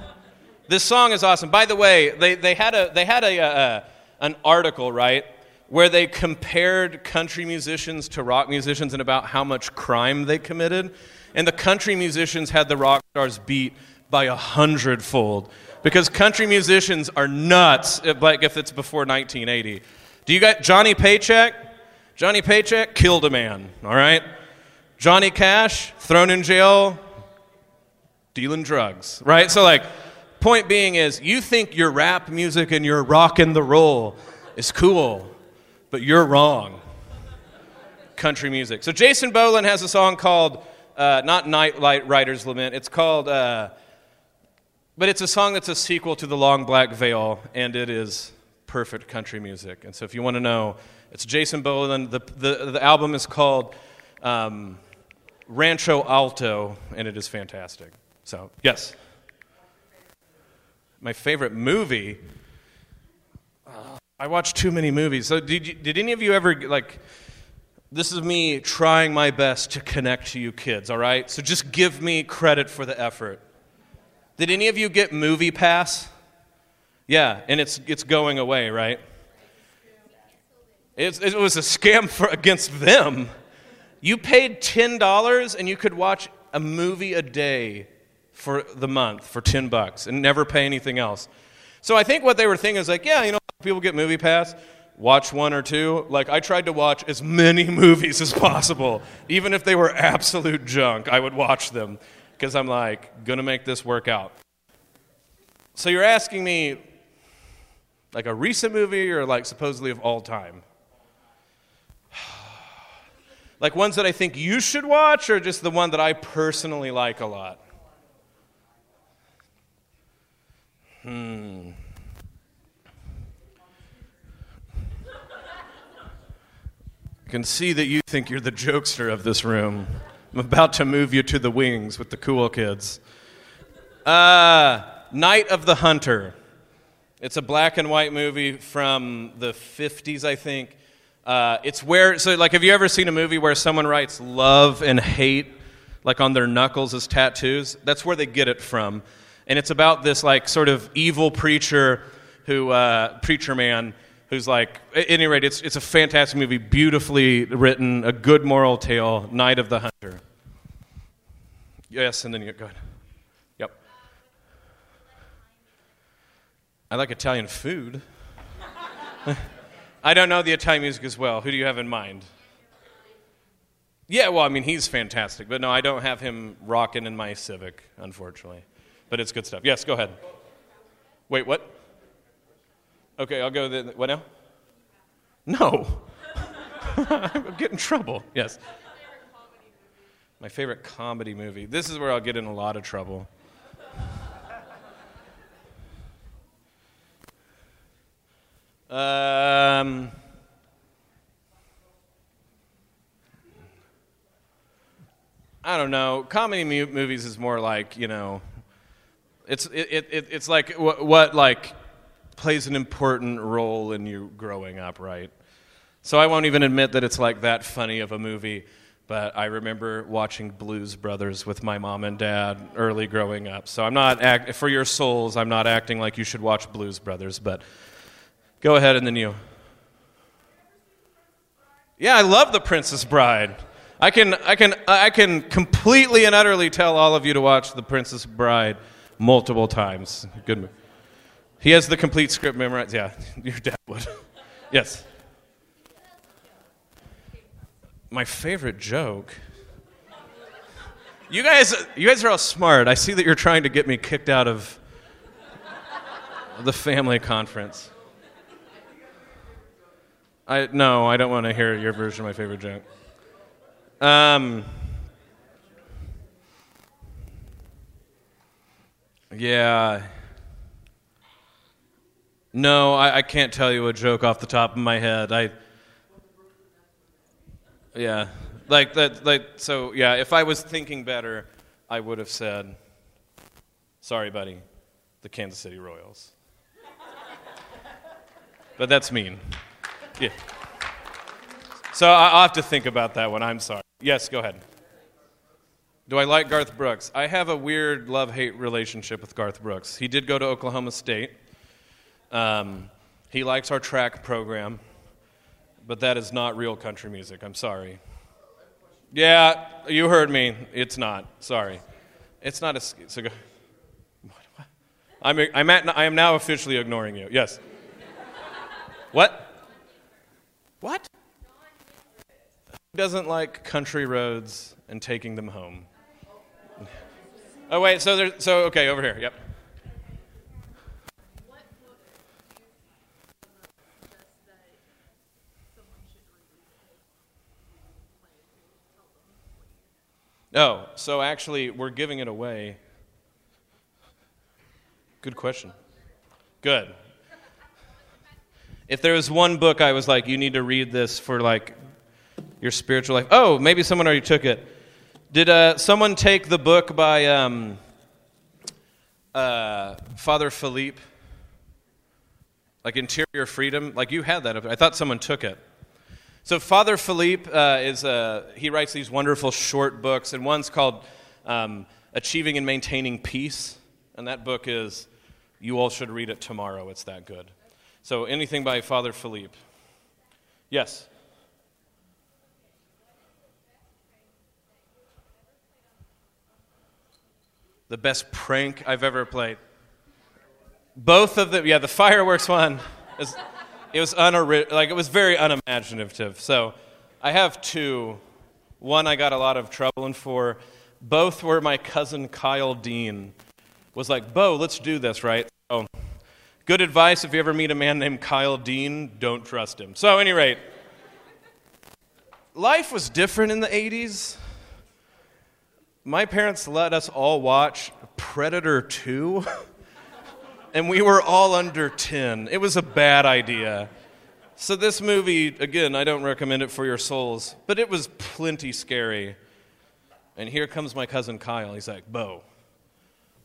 This song is awesome. By the way, they, they had, a, they had a, a, an article, right, where they compared country musicians to rock musicians and about how much crime they committed. And the country musicians had the rock stars beat by a hundredfold because country musicians are nuts, like if it's before 1980. Do you got Johnny Paycheck? Johnny Paycheck killed a man, all right? Johnny Cash, thrown in jail, dealing drugs, right? So, like, point being is you think your rap music and your rock and the roll is cool, but you're wrong. Country music. So Jason Boland has a song called uh, not Night Light Writer's Lament. It's called, uh, but it's a song that's a sequel to The Long Black Veil, and it is perfect country music. And so if you want to know, it's Jason Boland. The, the, the album is called um, Rancho Alto, and it is fantastic. So, yes my favorite movie. Uh, I watch too many movies. So did you, did any of you ever like? This is me trying my best to connect to you kids. All right. So just give me credit for the effort. Did any of you get Movie Pass? Yeah, and it's it's going away, right? It's, it was a scam for, against them. You paid $10 and you could watch a movie a day for the month for 10 bucks and never pay anything else. So I think what they were thinking is like, yeah, you know, people get movie pass, watch one or two. Like I tried to watch as many movies as possible. Even if they were absolute junk, I would watch them because I'm like, to make this work out. So you're asking me like a recent movie or like supposedly of all time? like ones that I think you should watch or just the one that I personally like a lot? Hmm. I can see that you think you're the jokester of this room. I'm about to move you to the wings with the cool kids. Uh, Night of the Hunter. It's a black and white movie from the 50s, I think. Uh, it's where, so like, have you ever seen a movie where someone writes love and hate, like on their knuckles as tattoos? That's where they get it from and it's about this like sort of evil preacher who uh, preacher man who's like at any rate it's, it's a fantastic movie beautifully written a good moral tale night of the hunter. Yes and then you go ahead. Yep. I like italian food. I don't know the italian music as well. Who do you have in mind? Yeah well i mean he's fantastic but no i don't have him rocking in my civic unfortunately. But it's good stuff. Yes, go ahead. Wait, what? Okay, I'll go. The, what now? No. I'm getting in trouble. Yes. My favorite comedy movie. This is where I'll get in a lot of trouble. Um, I don't know. Comedy mu- movies is more like, you know, it's, it, it, it's like what, like plays an important role in you growing up, right? So I won't even admit that it's like that funny of a movie, but I remember watching Blues Brothers with my mom and dad early growing up. So I'm not act for your souls, I'm not acting like you should watch Blues Brothers, but go ahead and then you. Yeah, I love The Princess Bride. I can, I, can, I can completely and utterly tell all of you to watch The Princess Bride multiple times. Good. He has the complete script memorized. Yeah, your dad would. yes. My favorite joke. You guys, you guys are all smart. I see that you're trying to get me kicked out of the family conference. I no, I don't want to hear your version of my favorite joke. Um, yeah. No, I, I can't tell you a joke off the top of my head. I. Yeah, like that. Like so. Yeah, if I was thinking better, I would have said, "Sorry, buddy, the Kansas City Royals." but that's mean. Yeah. So I'll have to think about that one. I'm sorry. Yes, go ahead. Do I like Garth Brooks? I have a weird love hate relationship with Garth Brooks. He did go to Oklahoma State. Um, he likes our track program, but that is not real country music. I'm sorry. Yeah, you heard me. It's not. Sorry. It's not a. So go, I'm, I'm at, I am now officially ignoring you. Yes. what? What? doesn't like country roads and taking them home? Oh wait, so there's so okay over here. Yep. Oh, so actually, we're giving it away. Good question. Good. If there was one book I was like, you need to read this for like your spiritual life. Oh, maybe someone already took it. Did uh, someone take the book by um, uh, Father Philippe? Like Interior Freedom? Like you had that. I thought someone took it. So Father Philippe uh, is a, he writes these wonderful short books, and one's called um, Achieving and Maintaining Peace, and that book is you all should read it tomorrow. It's that good. So anything by Father Philippe? Yes. the best prank I've ever played. Both of them, yeah, the fireworks one, was, it was unori- like it was very unimaginative. So I have two. One I got a lot of trouble in for. Both were my cousin Kyle Dean was like, Bo, let's do this, right? So, good advice if you ever meet a man named Kyle Dean, don't trust him. So, any rate, life was different in the 80s. My parents let us all watch Predator 2, and we were all under 10. It was a bad idea. So, this movie, again, I don't recommend it for your souls, but it was plenty scary. And here comes my cousin Kyle. He's like, Bo,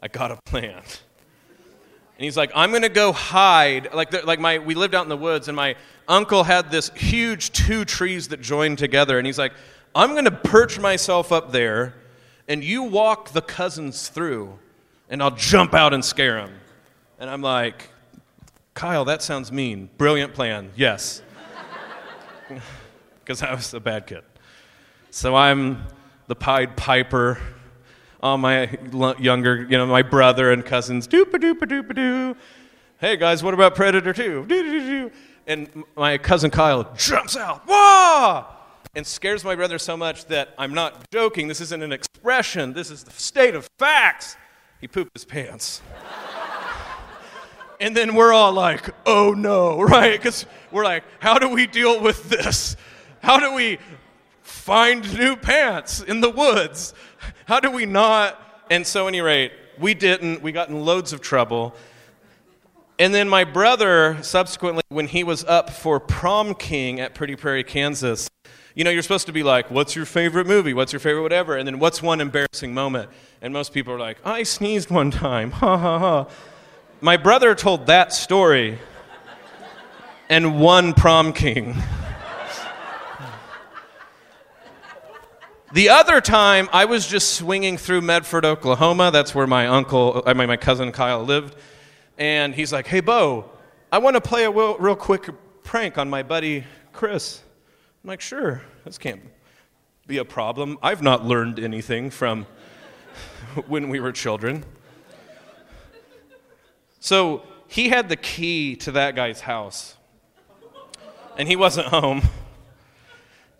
I got a plan. And he's like, I'm going to go hide. Like, like my, we lived out in the woods, and my uncle had this huge two trees that joined together. And he's like, I'm going to perch myself up there and you walk the cousins through, and I'll jump out and scare them. And I'm like, Kyle, that sounds mean. Brilliant plan, yes. Because I was a bad kid. So I'm the Pied Piper. All my younger, you know, my brother and cousins, doopa doopa doopa doo. Hey guys, what about Predator 2? And my cousin Kyle jumps out. Wah! and scares my brother so much that I'm not joking. This isn't an expression, this is the state of facts. He pooped his pants. And then we're all like, oh no, right? Because we're like, how do we deal with this? How do we find new pants in the woods? How do we not? And so, any rate, we didn't. We got in loads of trouble. And then my brother, subsequently, when he was up for prom king at Pretty Prairie, Kansas, you know, you're supposed to be like, what's your favorite movie? What's your favorite whatever? And then what's one embarrassing moment? And most people are like, I sneezed one time. Ha ha ha. My brother told that story and won prom king. The other time, I was just swinging through Medford, Oklahoma. That's where my uncle, I mean, my cousin Kyle lived. And he's like, hey, Bo, I want to play a real, real quick prank on my buddy Chris. I'm like, sure, this can't be a problem. I've not learned anything from when we were children. So he had the key to that guy's house, and he wasn't home.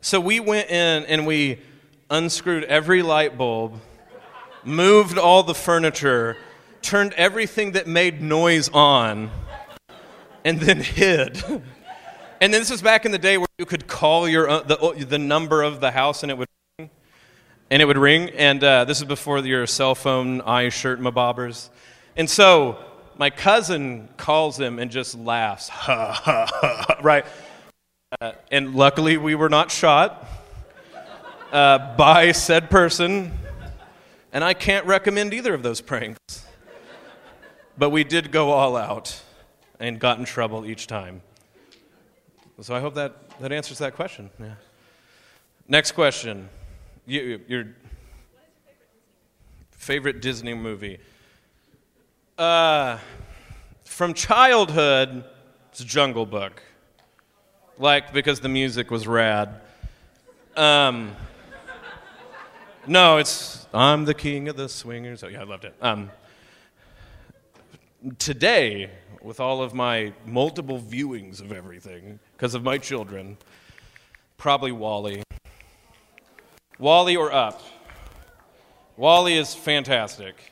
So we went in and we unscrewed every light bulb, moved all the furniture, turned everything that made noise on, and then hid. And then this was back in the day where you could call your uh, the, the number of the house and it would ring. And it would ring. And uh, this is before your cell phone, eye shirt, mabobbers. And so my cousin calls him and just laughs, ha ha ha, right? Uh, and luckily we were not shot uh, by said person. And I can't recommend either of those pranks. But we did go all out and got in trouble each time. So I hope that, that answers that question. Yeah. Next question. You, your favorite Disney movie? Uh, from childhood, it's Jungle Book. Like, because the music was rad. Um, no, it's I'm the king of the swingers. Oh, yeah, I loved it. Um, today, with all of my multiple viewings of everything because of my children, probably WALL-E. WALL-E or Up. WALL-E is fantastic.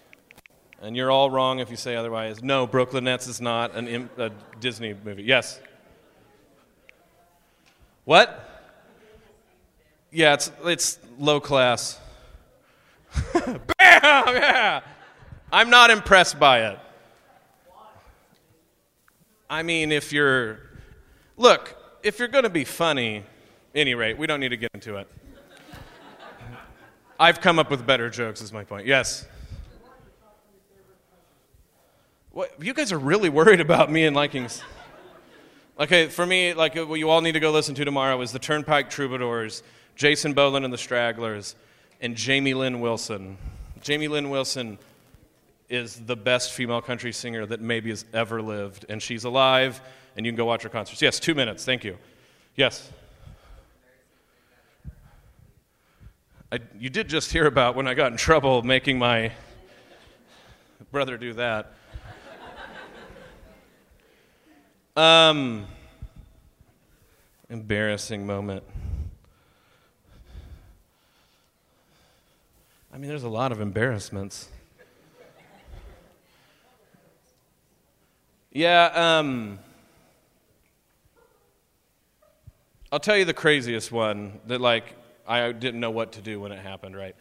And you're all wrong if you say otherwise. No, Brooklyn Nets is not an, a Disney movie. Yes. What? Yeah, it's, it's low class. Bam! Yeah. I'm not impressed by it. I mean, if you're. Look, if you're going to be funny, any rate, we don't need to get into it. I've come up with better jokes, is my point. Yes. What, you guys are really worried about me and likings. Okay, for me, like what you all need to go listen to tomorrow is the Turnpike Troubadours, Jason Boland and the Stragglers, and Jamie Lin Wilson. Jamie Lin Wilson is the best female country singer that maybe has ever lived, and she's alive, and you can go watch her concerts. Yes, two minutes. Thank you. Yes. I, you did just hear about when I got in trouble making my brother do that. Um, embarrassing moment. I mean, there's a lot of embarrassments. Yeah, um, I'll tell you the craziest one that, like, I didn't know what to do when it happened, right?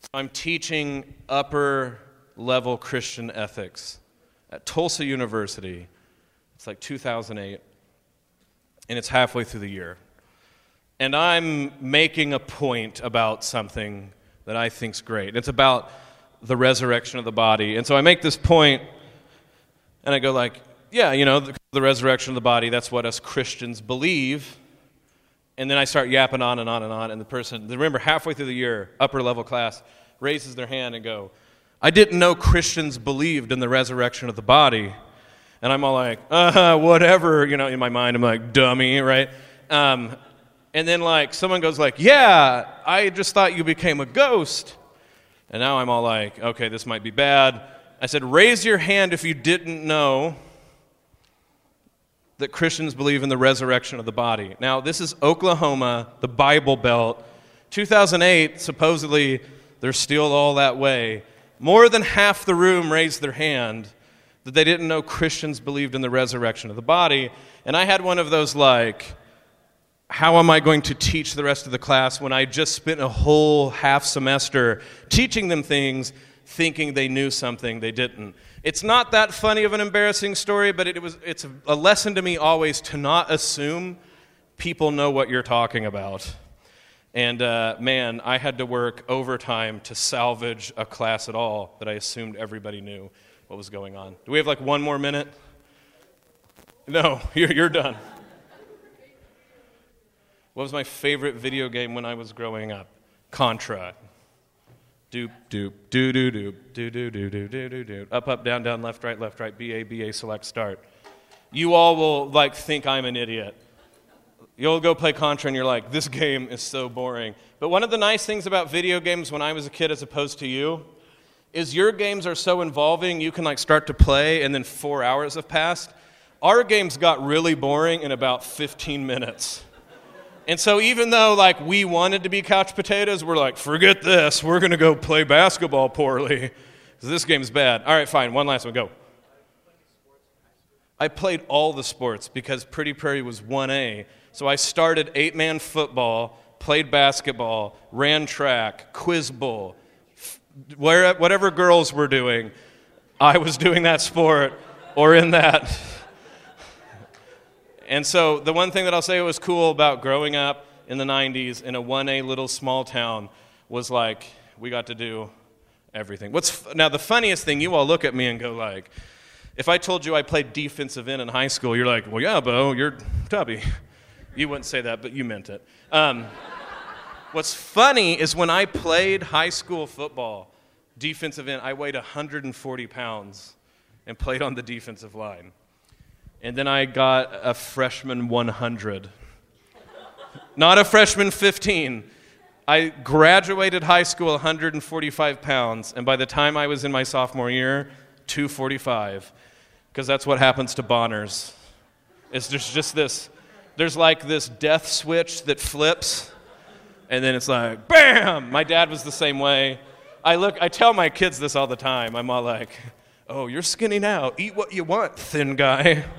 So I'm teaching upper level Christian ethics at Tulsa University. It's like 2008, and it's halfway through the year. And I'm making a point about something that I think's great. It's about the resurrection of the body. And so I make this point and I go like, yeah, you know, the, the resurrection of the body, that's what us Christians believe. And then I start yapping on and on and on and the person, remember halfway through the year, upper level class raises their hand and go, I didn't know Christians believed in the resurrection of the body. And I'm all like, uh, whatever, you know, in my mind, I'm like, dummy, right? Um, and then like someone goes like, "Yeah, I just thought you became a ghost." And now I'm all like, "Okay, this might be bad." I said, "Raise your hand if you didn't know that Christians believe in the resurrection of the body." Now, this is Oklahoma, the Bible Belt. 2008, supposedly they're still all that way. More than half the room raised their hand that they didn't know Christians believed in the resurrection of the body. And I had one of those like how am I going to teach the rest of the class when I just spent a whole half semester teaching them things thinking they knew something they didn't? It's not that funny of an embarrassing story, but it was, it's a lesson to me always to not assume people know what you're talking about. And uh, man, I had to work overtime to salvage a class at all that I assumed everybody knew. What was going on. Do we have like one more minute? No, you're, you're done. What was my favorite video game when I was growing up? Contra. Doop, doop, doo, doo, doop, doo, doo, doo, doo, doo, doo, doo. Up, up, down, down, left, right, left, right, B, A, B, A, select, start. You all will, like, think I'm an idiot. You'll go play Contra and you're like, this game is so boring. But one of the nice things about video games when I was a kid as opposed to you is your games are so involving, you can, like, start to play and then four hours have passed. Our games got really boring in about 15 minutes. And so even though like we wanted to be couch potatoes, we're like, forget this. We're to go play basketball poorly. This game's bad. All right, fine. One last one. Go. I played all the sports because Pretty Prairie was 1A. So I started eight man football, played basketball, ran track, quiz bowl, where, whatever girls were doing, I was doing that sport or in that. And so the one thing that I'll say was cool about growing up in the 90s in a 1A little small town was like we got to do everything. What's now the funniest thing you all look at me and go like if I told you I played defensive end in high school, you're like, well, yeah, Bo, you're tubby. You wouldn't say that, but you meant it. Um, what's funny is when I played high school football, defensive end, I weighed 140 pounds and played on the defensive line. And then I got a freshman 100. Not a freshman 15. I graduated high school 145 pounds, and by the time I was in my sophomore year, 245. Because that's what happens to Bonners. It's just, just this there's like this death switch that flips, and then it's like, bam! My dad was the same way. I look, I tell my kids this all the time. I'm all like, oh, you're skinny now. Eat what you want, thin guy.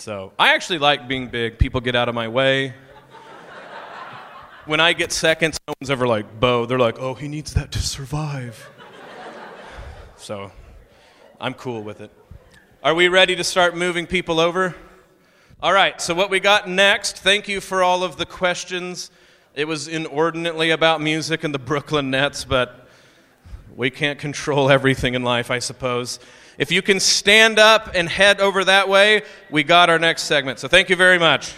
So I actually like being big. People get out of my way. when I get seconds, no one's ever like, Bo. They're like, oh, he needs that to survive. so I'm cool with it. Are we ready to start moving people over? All right, so what we got next, thank you for all of the questions. It was inordinately about music and the Brooklyn Nets, but we can't control everything in life, I suppose. If you can stand up and head over that way, we got our next segment. So thank you very much.